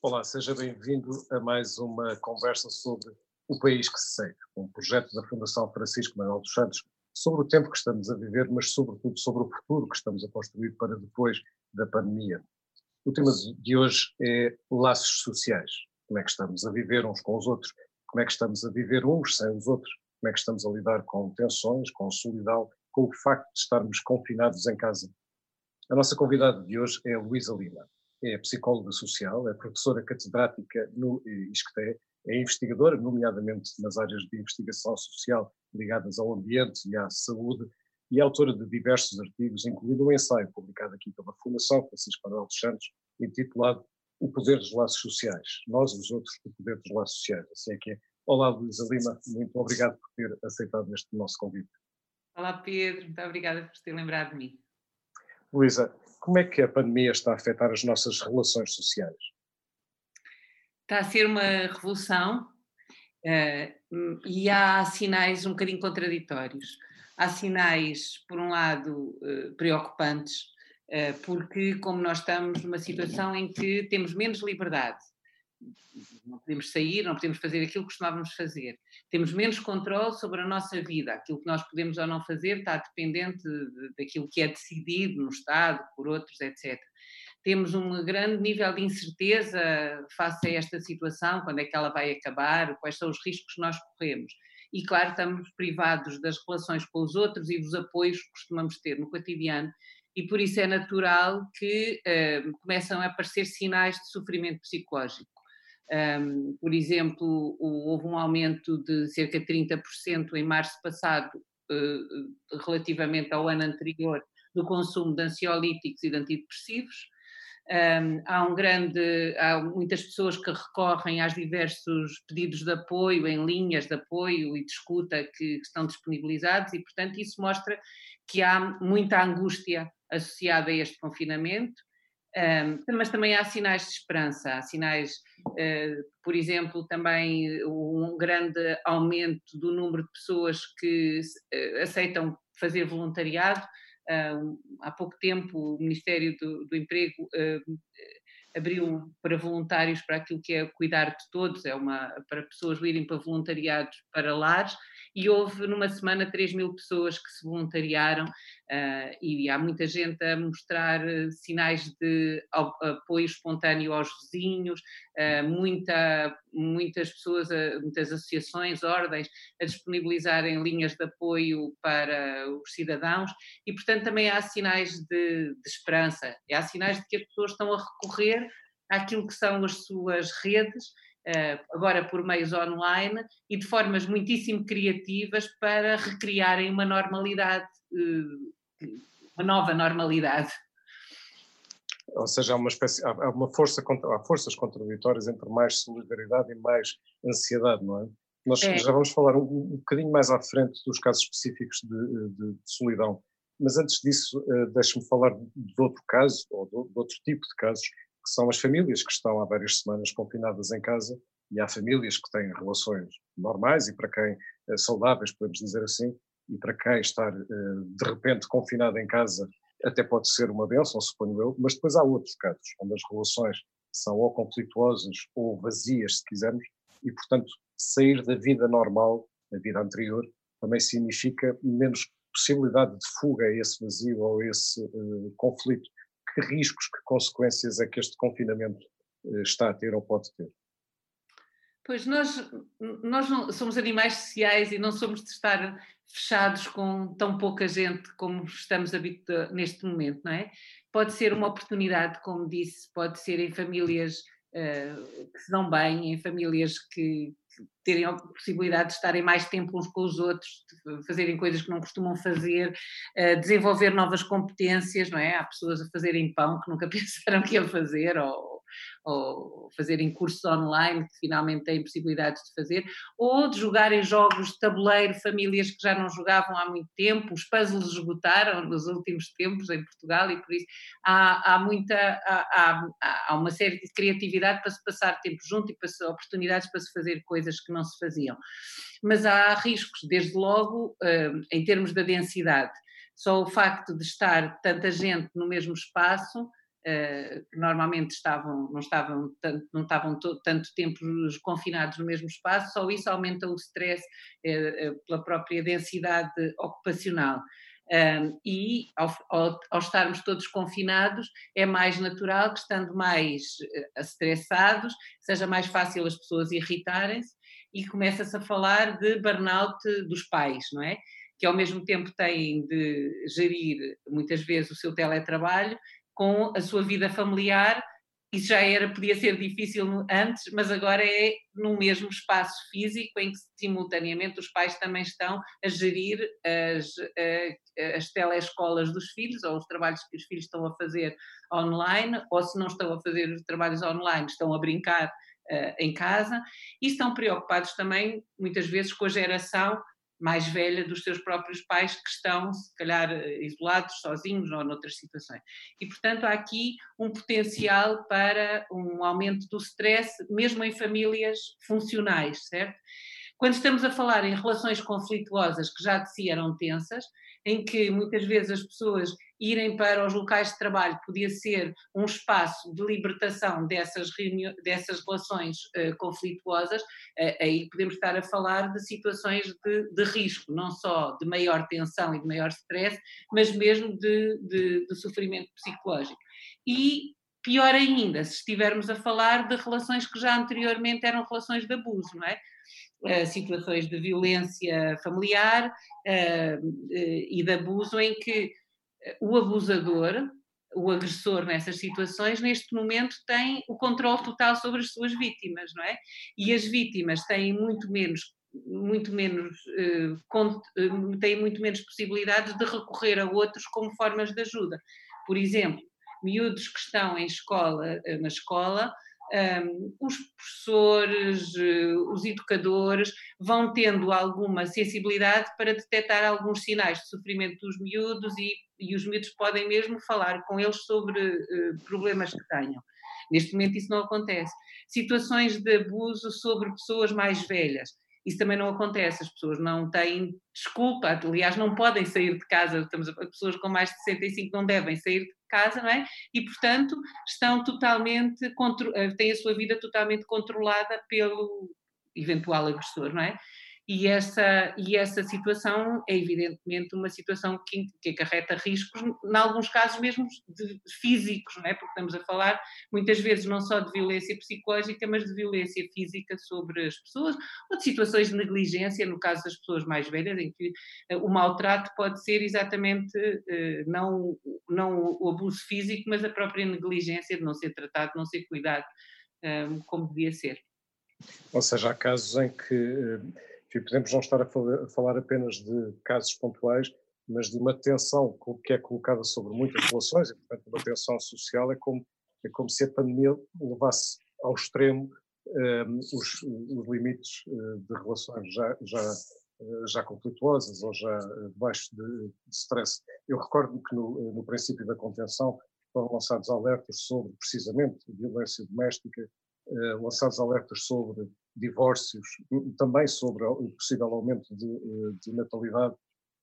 Olá, seja bem-vindo a mais uma conversa sobre o país que se segue, um projeto da Fundação Francisco Manuel dos Santos sobre o tempo que estamos a viver, mas sobretudo sobre o futuro que estamos a construir para depois da pandemia. O tema de hoje é laços sociais. Como é que estamos a viver uns com os outros? Como é que estamos a viver uns sem os outros? Como é que estamos a lidar com tensões, com solidão, com o facto de estarmos confinados em casa? A nossa convidada de hoje é Luísa Lima. É psicóloga social, é professora catedrática no ISCTE, é investigadora, nomeadamente nas áreas de investigação social ligadas ao ambiente e à saúde, e é autora de diversos artigos, incluindo um ensaio publicado aqui pela Fundação Francisco Manuel dos Santos, intitulado O Poder dos Laços Sociais. Nós, os outros, o Poder dos Laços Sociais. Assim é que é. Olá, Luísa Lima, muito obrigado por ter aceitado este nosso convite. Olá, Pedro, muito obrigada por ter lembrado de mim. Luísa, como é que a pandemia está a afetar as nossas relações sociais? Está a ser uma revolução uh, e há sinais um bocadinho contraditórios. Há sinais, por um lado, uh, preocupantes, uh, porque, como nós estamos numa situação em que temos menos liberdade, não podemos sair, não podemos fazer aquilo que costumávamos fazer. Temos menos controle sobre a nossa vida. Aquilo que nós podemos ou não fazer está dependente daquilo que é decidido no Estado, por outros, etc. Temos um grande nível de incerteza face a esta situação, quando é que ela vai acabar, quais são os riscos que nós corremos. E, claro, estamos privados das relações com os outros e dos apoios que costumamos ter no cotidiano, e por isso é natural que uh, começam a aparecer sinais de sofrimento psicológico. Um, por exemplo, houve um aumento de cerca de 30% em março passado, uh, relativamente ao ano anterior, do consumo de ansiolíticos e de antidepressivos. Um, há um grande, há muitas pessoas que recorrem aos diversos pedidos de apoio, em linhas de apoio e de escuta que, que estão disponibilizados, e portanto isso mostra que há muita angústia associada a este confinamento um, mas também há sinais de esperança, há sinais, uh, por exemplo, também um grande aumento do número de pessoas que uh, aceitam fazer voluntariado. Uh, há pouco tempo o Ministério do, do Emprego abriu para voluntários para aquilo que é cuidar de todos, é uma para pessoas irem para voluntariados para lares e houve numa semana 3 mil pessoas que se voluntariaram uh, e há muita gente a mostrar uh, sinais de apoio espontâneo aos vizinhos, uh, muita, muitas pessoas, muitas associações, ordens a disponibilizarem linhas de apoio para os cidadãos. E, portanto, também há sinais de, de esperança, há sinais de que as pessoas estão a recorrer àquilo que são as suas redes agora por meios online e de formas muitíssimo criativas para recriarem uma normalidade, eh, uma nova normalidade. Ou seja, há uma, espécie, há uma força, há forças contraditórias entre mais solidariedade e mais ansiedade, não é? Nós é. já vamos falar um, um bocadinho mais à frente dos casos específicos de, de, de solidão, mas antes disso, uh, deixe-me falar de outro caso, ou de, de outro tipo de casos, que são as famílias que estão há várias semanas confinadas em casa e há famílias que têm relações normais e para quem é saudáveis, podemos dizer assim, e para quem estar eh, de repente confinado em casa até pode ser uma bênção, suponho eu, mas depois há outros casos onde as relações são ou conflituosas ou vazias, se quisermos, e portanto sair da vida normal, da vida anterior, também significa menos possibilidade de fuga a esse vazio ou a esse uh, conflito que riscos, que consequências é que este confinamento eh, está a ter ou pode ter? Pois nós, nós não, somos animais sociais e não somos de estar fechados com tão pouca gente como estamos habituados neste momento, não é? Pode ser uma oportunidade, como disse, pode ser em famílias uh, que se dão bem, em famílias que, terem a possibilidade de estarem mais tempo uns com os outros, fazerem coisas que não costumam fazer, uh, desenvolver novas competências, não é? Há pessoas a fazerem pão que nunca pensaram que iam fazer, ou ou fazerem cursos online que finalmente têm possibilidades de fazer, ou de jogarem jogos de tabuleiro, famílias que já não jogavam há muito tempo, os puzzles esgotaram nos últimos tempos em Portugal e por isso há, há muita, há, há, há uma série de criatividade para se passar tempo junto e para oportunidades para se fazer coisas que não se faziam. Mas há riscos, desde logo, hum, em termos da densidade. Só o facto de estar tanta gente no mesmo espaço uh, normalmente estavam, não estavam, tanto, não estavam tanto tempo confinados no mesmo espaço, só isso aumenta o stress uh, pela própria densidade ocupacional. Um, e ao, ao, ao, estarmos todos confinados, é mais natural que, estando mais estressados, seja mais fácil as pessoas irritarem-se e começa-se a falar de burnout dos pais, não é? Que ao mesmo tempo têm de gerir muitas vezes o seu teletrabalho com a sua vida familiar isso já era, podia ser difícil antes, mas agora é no mesmo espaço físico em que simultaneamente os pais também estão a gerir as, as telescolas dos filhos ou os trabalhos que os filhos estão a fazer online, ou se não estão a fazer os trabalhos online, estão a brincar uh, em casa. E estão preocupados também muitas vezes com a geração mais velha dos seus próprios pais que estão, se calhar, isolados, sozinhos ou noutras situações. E, portanto, há aqui um potencial para um aumento do stress, mesmo em famílias funcionais, certo? Quando estamos a falar em relações conflituosas que já de si eram tensas, em que muitas vezes as pessoas irem para os locais de trabalho podia ser um espaço de libertação dessas, dessas relações uh, conflituosas, uh, aí podemos estar a falar de situações de, de, risco, não só de maior tensão e de maior stress, mas mesmo de, de, de sofrimento psicológico. E pior ainda, se estivermos a falar de relações que já anteriormente eram relações de abuso, não é? Uh, situações de violência familiar uh, uh, e de abuso em que o abusador, o agressor nessas situações, neste momento tem o controle total sobre as suas vítimas, não é? E as vítimas têm muito menos muito menos têm muito menos possibilidades de recorrer a outros como formas de ajuda. Por exemplo, miúdos que estão em escola, na escola, um, os professores, eh, os educadores vão tendo alguma sensibilidade para detectar alguns sinais de sofrimento dos miúdos e, e os miúdos podem mesmo falar com eles sobre uh, problemas que tenham. Neste momento isso não acontece. Situações de abuso sobre pessoas mais velhas. Isso também não acontece, as pessoas não têm desculpa, aliás, não podem sair de casa, estamos a, pessoas com mais de 65 não devem sair de casa, não é? E, portanto, estão totalmente, eh, têm a sua vida totalmente controlada pelo eventual agressor, não é? E essa, e essa situação é evidentemente uma situação que, que acarreta riscos, em alguns casos mesmo de, físicos, não é? porque estamos a falar muitas vezes não só de violência psicológica, mas de violência física sobre as pessoas, ou de situações de negligência, no caso das pessoas mais velhas, em que uh, o maltrato pode ser exatamente uh, não, não o abuso físico, mas a própria negligência de não ser tratado, de não ser cuidado um, como devia ser. Ou seja, há casos em que podemos não estar a falar apenas de casos pontuais, mas de uma tensão que é colocada sobre muitas relações, e portanto uma tensão social, é como, é como se a pandemia levasse ao extremo um, ehm, os, os, limites uh, de relações já, já, uh, já conflituosas ou já uh, debaixo de, de stress. Eu recordo que no, no princípio da contenção foram lançados alertas sobre, precisamente, violência doméstica, lançados alertas sobre divórcios, também sobre o possível aumento de, eh, de natalidade.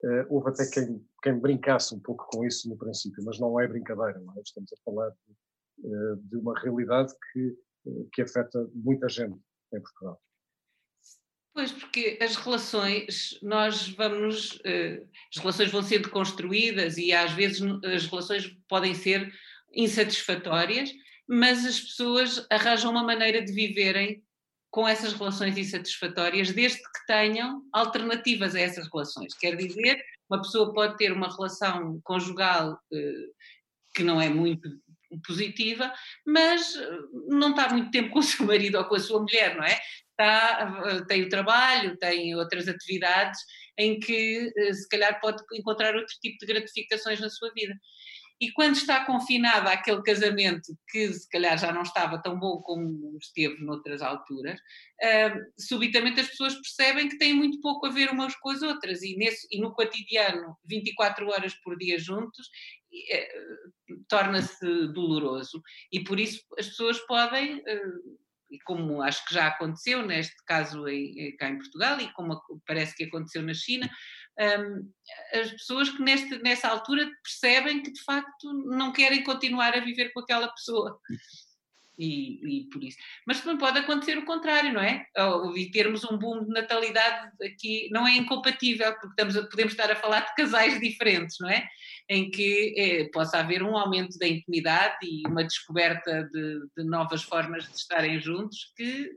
Uh, houve até quem, quem brincasse um pouco com isso no princípio, mas não é brincadeira, não é? estamos a falar de, uh, de uma realidade que, que afeta muita gente em Portugal. Pois, porque as relações, nós vamos, as relações vão sendo construídas e às vezes as relações podem ser insatisfatórias, mas as pessoas arranjam uma maneira de viverem com essas relações insatisfatórias, desde que tenham alternativas a essas relações. Quer dizer, uma pessoa pode ter uma relação conjugal eh, que não é muito positiva, mas eh, não está muito tempo com o seu marido ou com a sua mulher, não é? Está, eh, tem o trabalho, tem outras atividades em que se calhar pode encontrar outro tipo de gratificações na sua vida. E quando está confinada àquele casamento que se calhar já não estava tão bom como esteve noutras alturas, uh, subitamente as pessoas percebem que têm muito pouco a ver umas com as outras e, nesse, e no cotidiano, 24 horas por dia juntos, uh, torna-se doloroso. E por isso as pessoas podem uh, e como acho que já aconteceu neste caso em, cá em Portugal e como parece que aconteceu na China, um, as pessoas que neste, nessa altura percebem que de facto não querem continuar a viver com aquela pessoa e, e, por isso. Mas também pode acontecer o contrário, não é? E termos um boom de natalidade aqui não é incompatível, porque estamos a, podemos estar a falar de casais diferentes, não é? Em que é, possa haver um aumento da intimidade e uma descoberta de, de novas formas de estarem juntos que,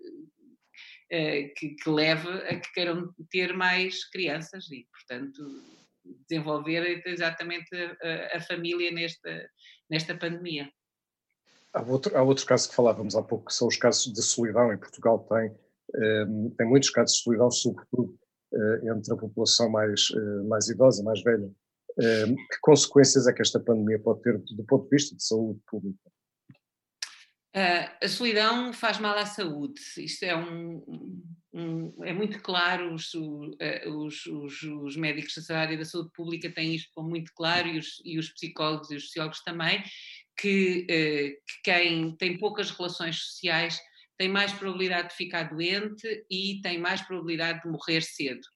que, que leve a que queiram ter mais crianças e, portanto, desenvolver exatamente a, a família nesta, nesta pandemia. Há outro, há outro caso que falávamos há pouco, que são os casos de solidão. Em Portugal tem, um, ehm, tem muitos casos de solidão, sobretudo uh, entre a população mais, uh, mais idosa, mais velha. Um, ehm, que consequências é que esta pandemia pode ter do ponto de vista de saúde pública? Uh, a solidão faz mal à saúde. Isto é um, um é muito claro. Os, os, os, os, médicos da área da saúde pública têm isto muito claro e os, e os psicólogos e os sociólogos também que, eh, que quem tem poucas relações sociais tem mais probabilidade de ficar doente e tem mais probabilidade de morrer cedo.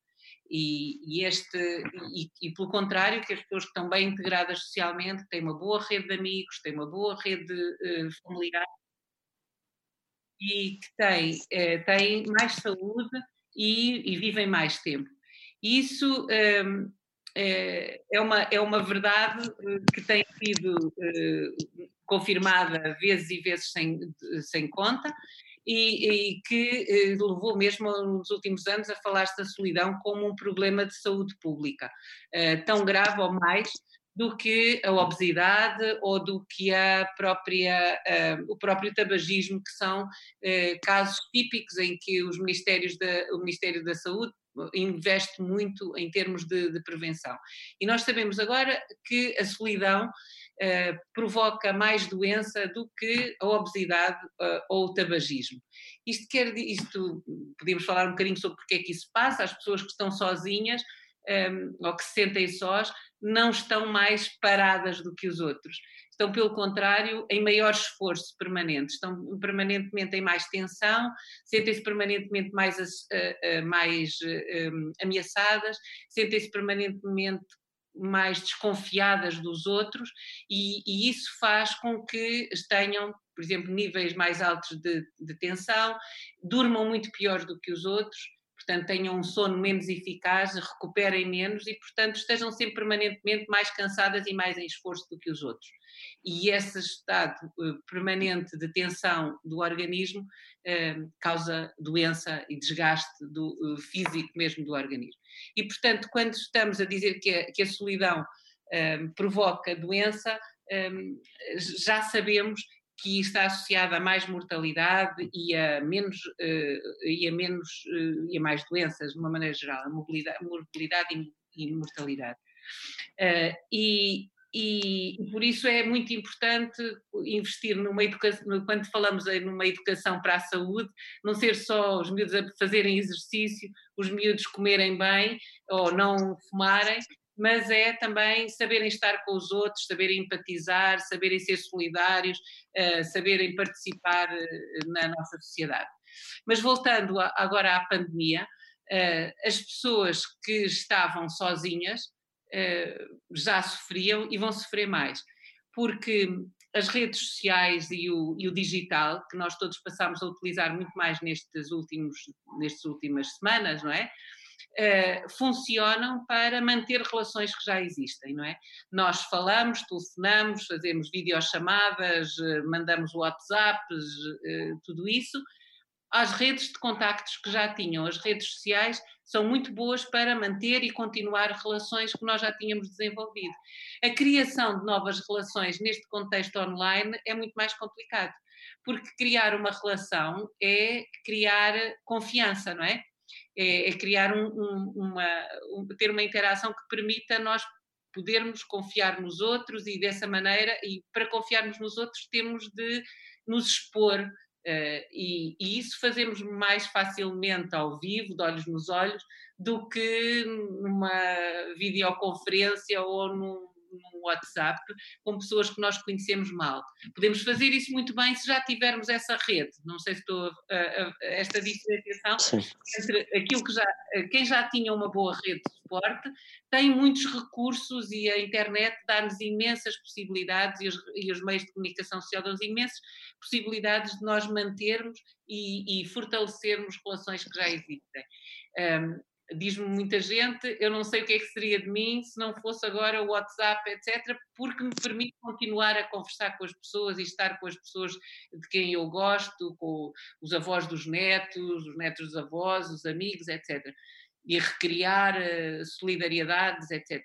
E, e este, e, e, pelo contrário, que as pessoas que estão bem integradas socialmente têm uma boa rede de amigos, têm uma boa rede uh, familiar e que têm, uh, têm mais saúde e, e, vivem mais tempo. Isso um, é, é, uma, é uma verdade eh, que tem sido uh, confirmada vezes e vezes sem, sem conta e, e que uh, levou mesmo nos últimos anos a falar-se da solidão como um problema de saúde pública, uh, tão grave ou mais do que a obesidade ou do que a própria, o próprio tabagismo, que são casos típicos em que os ministérios o Ministério da Saúde investe muito em termos de, de, prevenção. E nós sabemos agora que a solidão uh, provoca mais doença do que a obesidade uh, ou o tabagismo. Isto quer isto podemos falar um bocadinho sobre porque é que isso passa, as pessoas que estão sozinhas um, ou que se sentem sós não estão mais paradas do que os outros. Estão, pelo contrário, em maior esforço permanente, estão permanentemente em mais tensão, sentem-se permanentemente mais, uh, uh, mais uh, ameaçadas, sentem-se permanentemente mais desconfiadas dos outros, e, e, isso faz com que tenham, por exemplo, níveis mais altos de, de tensão, durmam muito pior do que os outros portanto tenham um sono menos eficaz, recuperem menos e, portanto, estejam sempre permanentemente mais cansadas e mais em esforço do que os outros. E esse estado uh, permanente de tensão do organismo uh, causa doença e desgaste do, uh, físico mesmo do organismo. E, portanto, quando estamos a dizer que a, que a solidão provoca doença, um, já sabemos que está associada a mais mortalidade e a menos, uh, e a menos uh, e a mais doenças, de uma maneira geral, a mobilidade, e, mortalidade. Uh, e, e, e, por isso é muito importante investir numa educação, quando falamos numa educação para a saúde, não ser só os miúdos a fazerem exercício, os miúdos comerem bem ou não fumarem, mas é também saberem estar com os outros, saberem empatizar, saberem ser solidários, uh, saberem participar uh, na nossa sociedade. Mas voltando a, agora à pandemia, uh, as pessoas que estavam sozinhas já sofriam e vão sofrer mais, porque as redes sociais e o, e o, digital, que nós todos passamos a utilizar muito mais nestes últimos, nestas últimas semanas, não é? Uh, funcionam para manter relações que já existem, não é? Nós falamos, telefonamos, fazemos videochamadas, uh, mandamos WhatsApps, uh, tudo isso. As redes de contactos que já tinham, as redes sociais, são muito boas para manter e continuar relações que nós já tínhamos desenvolvido. A criação de novas relações neste contexto online é muito mais complicado, porque criar uma relação é criar confiança, não é? É, é criar um, um, uma, um, ter uma interação que permita nós podermos confiar nos outros e dessa maneira, e para confiarmos nos outros temos de nos expor uh, e, e, isso fazemos mais facilmente ao vivo, de olhos nos olhos, do que numa videoconferência ou num, no WhatsApp com pessoas que nós conhecemos mal. Podemos fazer isso muito bem se já tivermos essa rede. Não sei se estou a, a, a esta diferenciação Sim. entre aquilo que já quem já tinha uma boa rede de suporte tem muitos recursos e a internet dá-nos imensas possibilidades e os, e os, meios de comunicação social dão-nos imensas possibilidades de nós mantermos e, e fortalecermos relações que já existem. Um, Diz-me muita gente, eu não sei o que é que seria de mim se não fosse agora o WhatsApp, etc., porque me permite continuar a conversar com as pessoas e estar com as pessoas de quem eu gosto, com os avós dos netos, os netos dos avós, os amigos, etc e recriar uh, solidariedades, etc.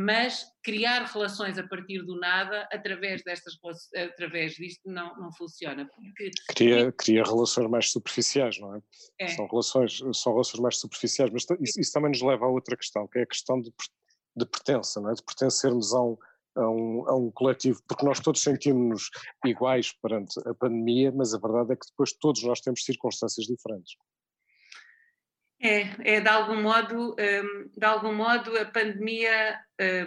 Mas criar relações a partir do nada, através destas através disto, não, não funciona. Porque... Cria, cria relações mais superficiais, não é? é? São, relações, são relações mais superficiais, mas isso, isso, também nos leva a outra questão, que é a questão de, de pertença, não é? De pertencermos a um, a um, a um, coletivo, porque nós todos sentimos-nos iguais perante a pandemia, mas a verdade é que depois todos nós temos circunstâncias diferentes. É, é de algum modo, um, de algum modo a pandemia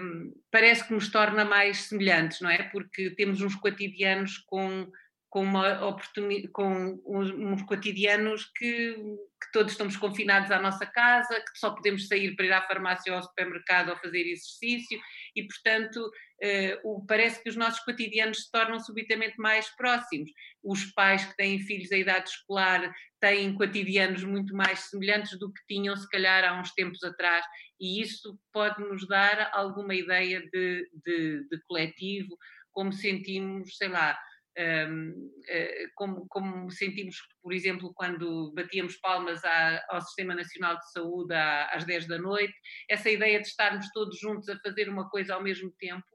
um, parece que nos torna mais semelhantes, não é? Porque temos uns cotidianos com, com uma oportunidade, com uns, uns cotidianos que, que, todos estamos confinados à nossa casa, que só podemos sair para ir à farmácia ou ao supermercado ou fazer exercício e, portanto, uh, parece que os nossos cotidianos se tornam subitamente mais próximos. Os pais que têm filhos à idade escolar têm cotidianos muito mais semelhantes do que tinham, se calhar, há uns tempos atrás, e isso pode nos dar alguma ideia de, de, de coletivo, como sentimos, sei lá. Eh, como, como, sentimos, por exemplo, quando batíamos palmas à, ao Sistema Nacional de Saúde às 10 da noite, essa ideia de estarmos todos juntos a fazer uma coisa ao mesmo tempo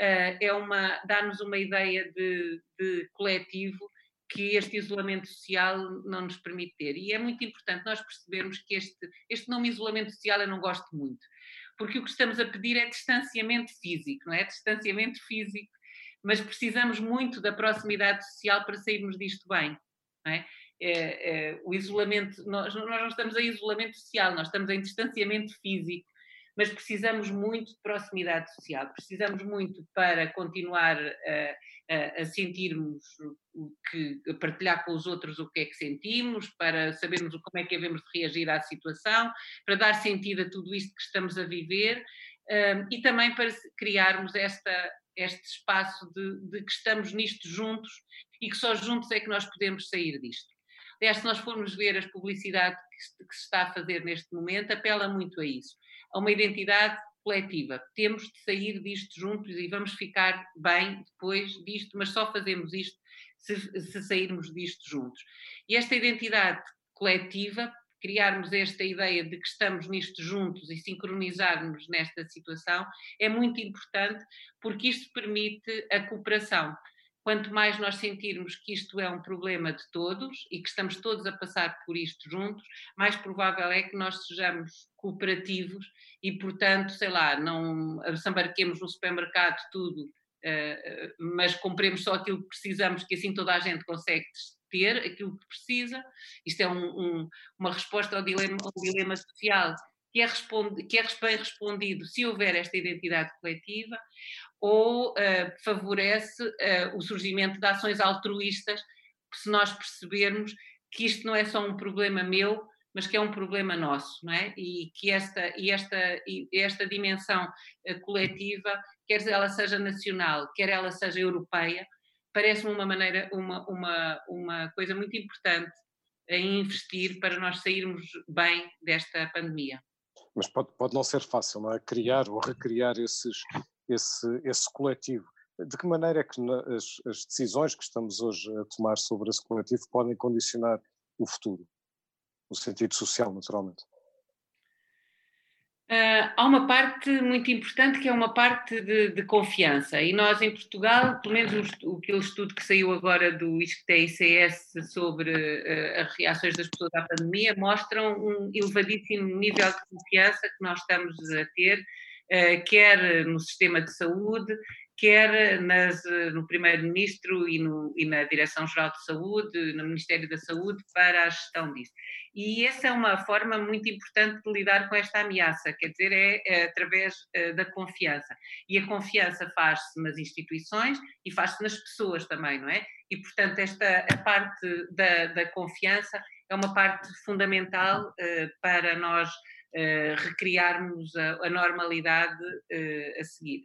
uh, é uma dá-nos uma ideia de, de coletivo que este isolamento social não nos permite ter. E é muito importante nós percebermos que este, este nome isolamento social eu não gosto muito, porque o que estamos a pedir é distanciamento físico, não é? Distanciamento físico, mas precisamos muito da proximidade social para sairmos disto bem, é? É, é, o isolamento, nós, nós não estamos em isolamento social, nós estamos em distanciamento físico mas precisamos muito de proximidade social, precisamos muito para continuar a, a, a sentirmos o que, a partilhar com os outros o que é que sentimos, para sabermos como é que devemos reagir à situação, para dar sentido a tudo isto que estamos a viver um, e também para criarmos esta, este espaço de, de que estamos nisto juntos e que só juntos é que nós podemos sair disto. Aliás, se nós formos ver as publicidades que se está a fazer neste momento, apela muito a isso a uma identidade coletiva. Temos de sair disto juntos e vamos ficar bem depois disto, mas só fazemos isto se, se sairmos disto juntos. E esta identidade coletiva, criarmos esta ideia de que estamos nisto juntos e sincronizarmos nesta situação, é muito importante porque isto permite a cooperação. Quanto mais nós sentirmos que isto é um problema de todos e que estamos todos a passar por isto juntos, mais provável é que nós sejamos cooperativos e, portanto, sei lá, não desembarquemos no supermercado tudo, uh, mas compremos só aquilo que precisamos, que assim toda a gente consegue ter aquilo que precisa. Isto é um, um, uma resposta ao dilema, ao dilema social que é, responde, que é bem respondido se houver esta identidade coletiva, ou uh, favorece uh, o surgimento de ações altruístas, se nós percebermos que isto não é só um problema meu, mas que é um problema nosso, não é? E que esta, e esta, e esta dimensão uh, coletiva, quer ela seja nacional, quer ela seja europeia, parece-me uma maneira, uma, uma, uma coisa muito importante a investir para nós sairmos bem desta pandemia. Mas pode, pode não ser fácil, não é? Criar ou recriar esses, esse, esse coletivo. De que maneira é que as, as decisões que estamos hoje a tomar sobre esse coletivo podem condicionar o futuro? No sentido social, naturalmente. Uh, há uma parte muito importante que é uma parte de, de confiança. E nós em Portugal, pelo menos o, aquele estudo que saiu agora do ICS sobre uh, as reações das pessoas à pandemia mostram um elevadíssimo nível de confiança que nós estamos a ter eh, quer no sistema de saúde, quer nas, no Primeiro-Ministro e, e, na Direção-Geral de Saúde, no Ministério da Saúde, para a gestão disso. E essa é uma forma muito importante de lidar com esta ameaça, quer dizer, é, é através uh, da confiança. E a confiança faz-se nas instituições e faz-se nas pessoas também, não é? E, portanto, esta a parte da, da confiança é uma parte fundamental uh, para nós recriarmos a, a normalidade a seguir.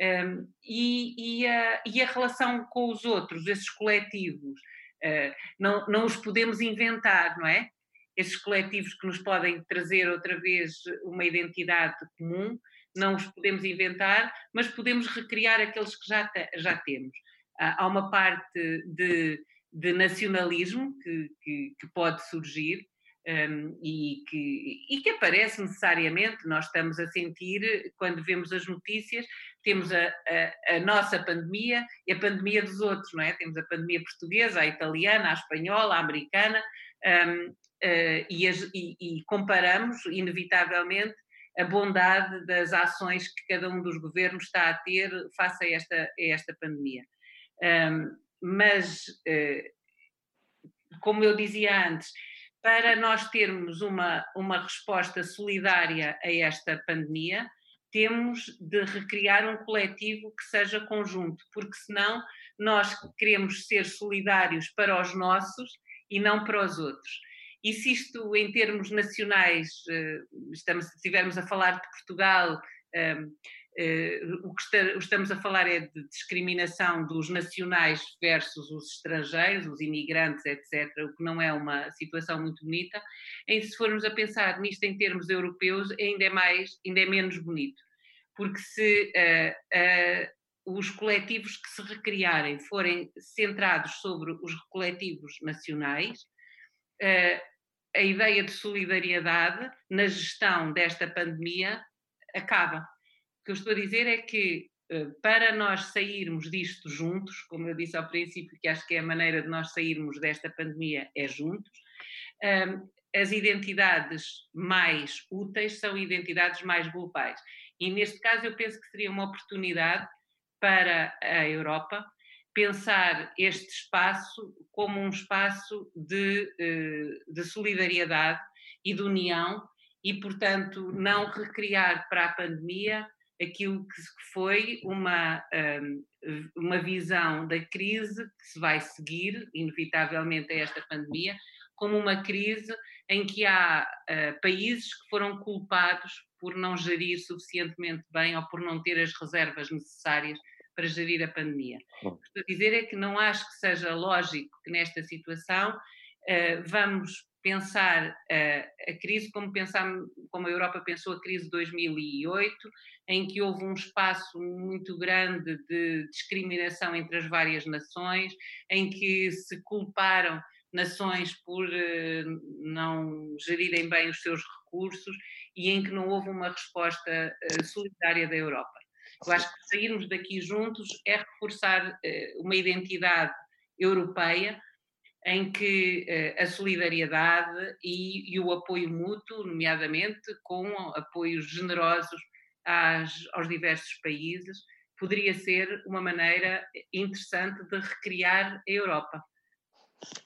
Um, e, e, a, e, a, relação com os outros, esses coletivos, uh, não, não os podemos inventar, não é? Esses coletivos que nos podem trazer outra vez uma identidade comum, não os podemos inventar, mas podemos recriar aqueles que já, já temos. Uh, há uma parte de, de nacionalismo que, que, que pode surgir, um, e, que, e que aparece necessariamente, nós estamos a sentir, quando vemos as notícias, temos a, a, a, nossa pandemia e a pandemia dos outros, não é? Temos a pandemia portuguesa, a italiana, a espanhola, a americana, um, uh, e, as, e, e comparamos, inevitavelmente, a bondade das ações que cada um dos governos está a ter face a esta, a esta pandemia. Um, mas, uh, como eu dizia antes, para nós termos uma, uma resposta solidária a esta pandemia, temos de recriar um coletivo que seja conjunto, porque senão nós queremos ser solidários para os nossos e não para os outros. E se isto, em termos nacionais, eh, estamos, se estivermos a falar de Portugal, eh, o que estamos a falar é de discriminação dos nacionais versus os estrangeiros, os imigrantes, etc., o que não é uma situação muito bonita. E se formos a pensar nisto em termos europeus, ainda é mais, ainda é menos bonito, porque se uh, uh, os coletivos que se recriarem forem centrados sobre os coletivos nacionais, uh, a ideia de solidariedade na gestão desta pandemia acaba que eu estou a dizer é que eh, para nós sairmos disto juntos, como eu disse ao princípio, que acho que é a maneira de nós sairmos desta pandemia é juntos, as identidades mais úteis são identidades mais globais. E neste caso eu penso que seria uma oportunidade para a Europa pensar este espaço como um espaço de, eh, de solidariedade e de união e, portanto, não recriar para a pandemia aquilo que foi uma, hum, uma visão da crise que se vai seguir, inevitavelmente, a esta pandemia, como uma crise em que há uh, países que foram culpados por não gerir suficientemente bem ou por não ter as reservas necessárias para gerir a pandemia. O que estou a dizer é que não acho que seja lógico que nesta situação uh, vamos pensar a, a crise como, pensamos, como a Europa pensou a crise de 2008, em que houve um espaço muito grande de discriminação entre as várias nações, em que se culparam nações por uh, não gerirem bem os seus recursos e em que não houve uma resposta uh, solidária da Europa. Eu acho que sairmos daqui juntos é reforçar uh, uma identidade europeia em que uh, a solidariedade e, e, o apoio mútuo, nomeadamente com apoios generosos às, aos diversos países, poderia ser uma maneira interessante de recriar a Europa.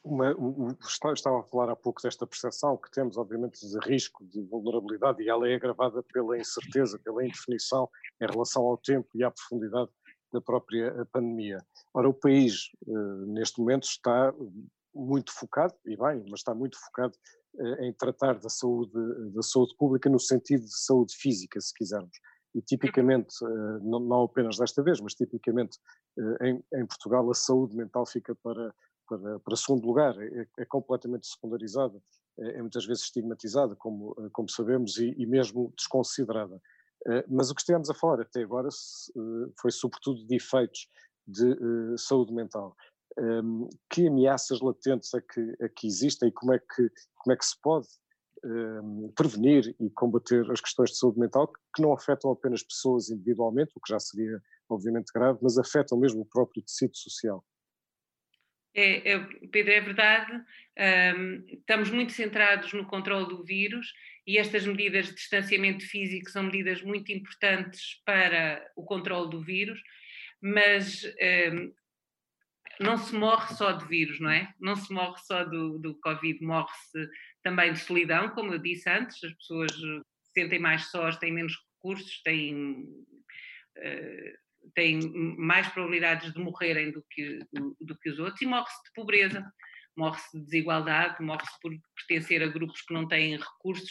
Uma, um, estava a falar há pouco desta percepção que temos, obviamente, de risco, de vulnerabilidade, e ela é agravada pela incerteza, pela indefinição em relação ao tempo e à profundidade da própria eh, pandemia. Ora, o país, eh, neste momento, está muito focado, e bem, mas está muito focado eh, em tratar da saúde, da saúde pública no sentido de saúde física, se quisermos. E tipicamente, eh, não, não apenas desta vez, mas tipicamente eh, em, em Portugal a saúde mental fica para, para, para segundo lugar, é, é completamente secundarizada, é, é, muitas vezes estigmatizada, como, como sabemos, e, e mesmo desconsiderada. Mas o que estivemos a falar até agora foi sobretudo de efeitos de saúde mental um, que ameaças latentes é que, é que existem e como é que, como é que se pode um, prevenir e combater as questões de saúde mental que não afetam apenas pessoas individualmente, o que já seria obviamente grave, mas afetam mesmo o próprio tecido social. É, é, Pedro, é verdade. Um, estamos muito centrados no controle do vírus e estas medidas de distanciamento físico são medidas muito importantes para o controle do vírus, mas um, não se morre só de vírus, não é? Não se morre só do, do Covid, morre-se também de solidão, como eu disse antes, as pessoas se sentem mais sós, têm menos recursos, têm, uh, têm mais probabilidades de morrerem do que, do, do que os outros, e morre-se de pobreza, morre-se de desigualdade, morre-se por pertencer a grupos que não têm recursos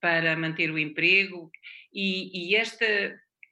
para manter o emprego, e, e esta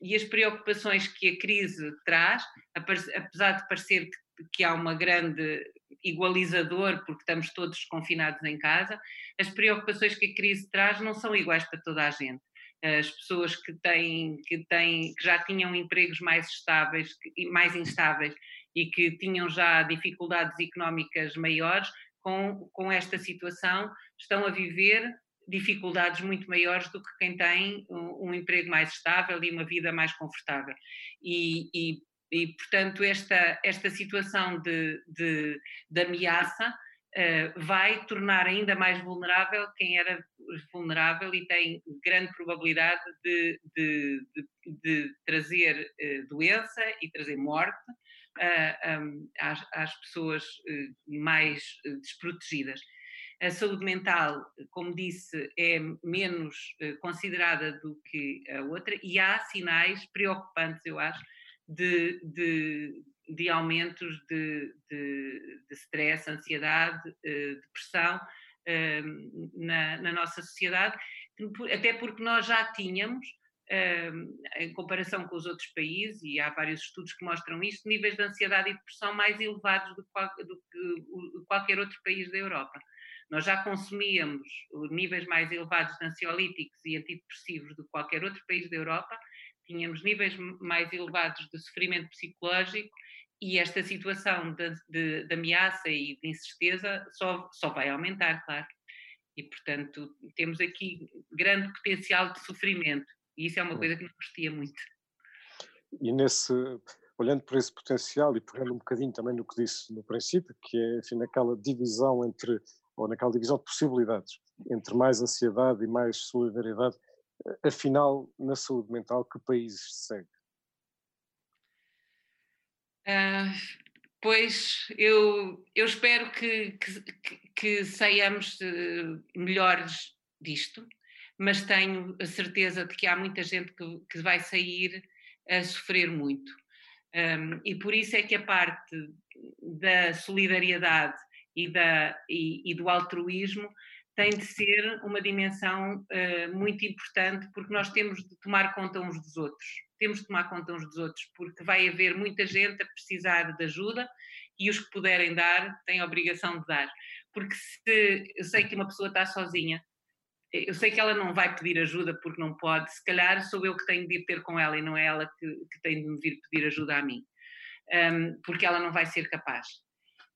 e as preocupações que a crise traz, apesar de parecer que que há uma grande igualizador, porque estamos todos confinados em casa, as preocupações que a crise traz não são iguais para toda a gente. As pessoas que têm, que têm, que já tinham empregos mais estáveis e mais instáveis e que tinham já dificuldades económicas maiores, com, com esta situação estão a viver dificuldades muito maiores do que quem tem um, um emprego mais estável e uma vida mais confortável. E, e e, portanto, esta, esta situação de, de, de ameaça uh, vai tornar ainda mais vulnerável quem era vulnerável e tem grande probabilidade de, de, de trazer uh, doença e trazer morte uh, eh, um, às, às, pessoas mais desprotegidas. A saúde mental, como disse, é menos considerada do que a outra e há sinais preocupantes, eu acho, de, de, de aumentos de, de, de stress, ansiedade, eh, depressão ehm, na, na nossa sociedade, até porque nós já tínhamos, ehm, em comparação com os outros países, e há vários estudos que mostram isto, níveis de ansiedade e depressão mais elevados do do que qualquer outro país da Europa. Nós já consumíamos níveis mais elevados de ansiolíticos e antidepressivos do que qualquer outro país da Europa, tínhamos níveis mais elevados de sofrimento psicológico e esta situação de, de, de ameaça e de incerteza só, só vai aumentar, claro. E, portanto, temos aqui grande potencial de sofrimento e isso é uma hum. coisa que não gostia muito. E nesse, olhando por esse potencial e pegando um bocadinho também no que disse no princípio, que é, enfim, naquela divisão entre, ou naquela divisão de possibilidades, entre mais ansiedade e mais solidariedade, afinal, na saúde mental, que países se segue? Uh, pois eu, eu espero que, que, que saiamos uh, melhores disto, mas tenho a certeza de que há muita gente que, que vai sair a sofrer muito. Um, e por isso é que a parte da solidariedade e, da, e, e do altruísmo tem de ser uma dimensão uh, muito importante, porque nós temos de tomar conta uns dos outros. Temos de tomar conta uns dos outros, porque vai haver muita gente a precisar de ajuda e os que puderem dar têm a obrigação de dar. Porque se eu sei que uma pessoa está sozinha, eu sei que ela não vai pedir ajuda porque não pode, se calhar sou eu que tenho de ir ter com ela e não é ela que, que tem de me vir pedir ajuda a mim, um, porque ela não vai ser capaz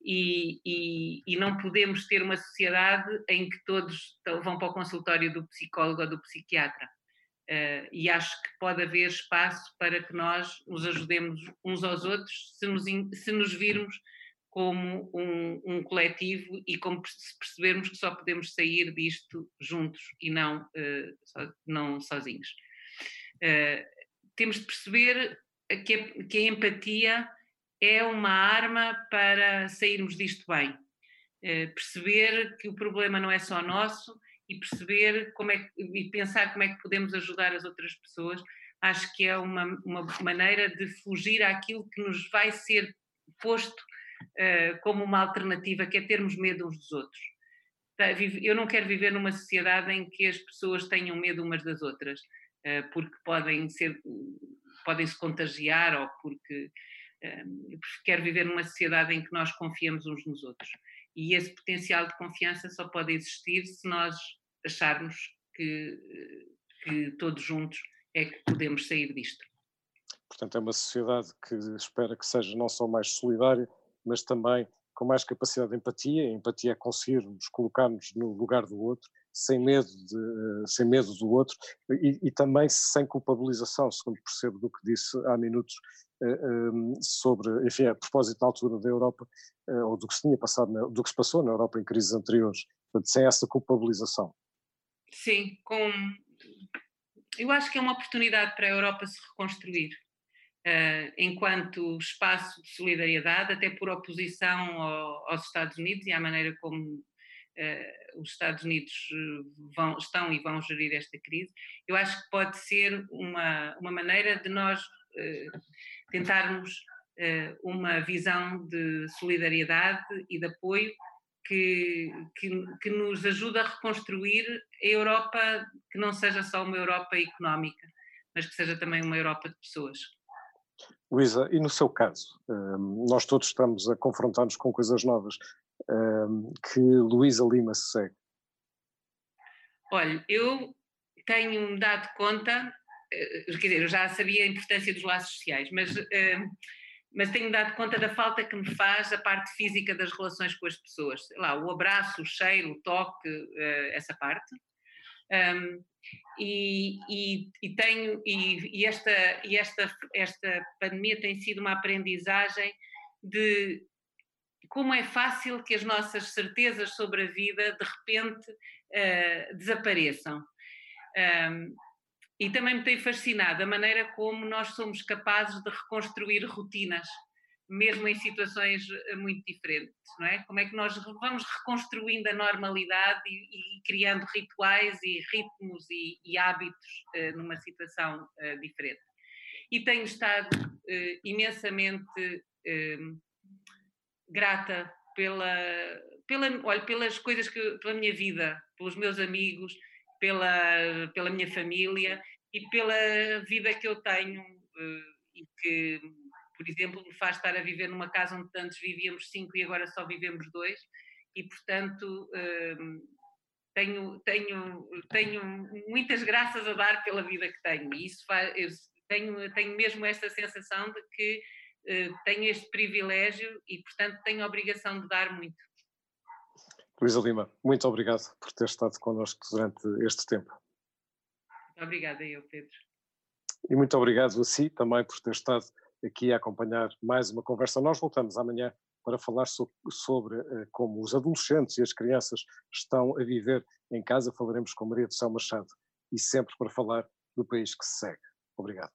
e, e, e, não podemos ter uma sociedade em que todos vão para o consultório do psicólogo ou do psiquiatra. Uh, e acho que pode haver espaço para que nós nos ajudemos uns aos outros se nos, se nos virmos como um, um, coletivo e como se percebermos que só podemos sair disto juntos e não, uh, so, não sozinhos. Uh, temos de perceber que a, que a empatia é uma arma para sairmos disto bem. Eh, perceber que o problema não é só nosso e perceber como é que, e pensar como é que podemos ajudar as outras pessoas, acho que é uma, uma maneira de fugir àquilo que nos vai ser posto uh, como uma alternativa, que é termos medo uns dos outros. Eu não quero viver numa sociedade em que as pessoas tenham medo umas das outras, uh, porque podem ser, podem se contagiar ou porque quero viver numa sociedade em que nós confiamos uns nos outros. E esse potencial de confiança só pode existir se nós acharmos que, que todos juntos é que podemos sair disto. Portanto, é uma sociedade que espera que seja não só mais solidária, mas também com mais capacidade de empatia. A empatia é conseguirmos colocar-nos no lugar do outro, sem medo, de, sem medo do outro e, e, também sem culpabilização, segundo percebo do que disse há minutos, eh, ehm, sobre, enfim, a propósito da altura da Europa, eh, ou do que se tinha passado, do que se passou na Europa em crises anteriores, portanto, sem essa culpabilização. Sim, com... eu acho que é uma oportunidade para a Europa se reconstruir. uh, enquanto espaço de solidariedade, até por oposição ao, aos Estados Unidos e à maneira como uh, os Estados Unidos vão, estão e vão gerir esta crise. Eu acho que pode ser uma, uma maneira de nós uh, tentarmos uma visão de solidariedade e de apoio que, que, que, nos ajuda a reconstruir a Europa que não seja só uma Europa económica, mas que seja também uma Europa de pessoas. Luísa, e no seu caso, nós todos estamos a confrontar-nos com coisas novas. Um, que Luísa Lima se segue? Olha, eu tenho-me dado conta, eh, quer dizer, eu já sabia a importância dos laços sociais, mas, mas tenho-me dado conta da falta que me faz a parte física das relações com as pessoas. Sei lá, o abraço, o cheiro, o toque, eh, essa parte. Um, e, e, e, tenho e, e, esta e esta esta pandemia tem sido uma aprendizagem de como é fácil que as nossas certezas sobre a vida de repente uh, desapareçam um, e também me tem fascinado a maneira como nós somos capazes de reconstruir rotinas mesmo em situações eh, muito diferentes, não é? Como é que nós vamos reconstruindo a normalidade e, e criando rituais e ritmos e, e hábitos uh, numa situação uh, diferente. E tenho estado imensamente grata pela, pela, olha, pelas coisas que, pela minha vida, pelos meus amigos, pela, pela minha família e pela vida que eu tenho e que por exemplo, me faz estar a viver numa casa onde antes vivíamos cinco e agora só vivemos dois, e portanto hum, tenho, tenho, tenho muitas graças a dar pela vida que tenho, e isso faz, tenho, tenho mesmo esta sensação de que tenho este privilégio e, portanto, tenho a obrigação de dar muito. Luísa Lima, muito obrigado por ter estado connosco durante este tempo. Muito obrigada eu, Pedro. E muito obrigado a si também por ter estado aqui a acompanhar mais uma conversa. Nós voltamos amanhã para falar sobre, sobre uh, como os adolescentes e as crianças estão a viver em casa. Falaremos com Maria do Céu Machado e sempre para falar do país que se segue. Obrigado.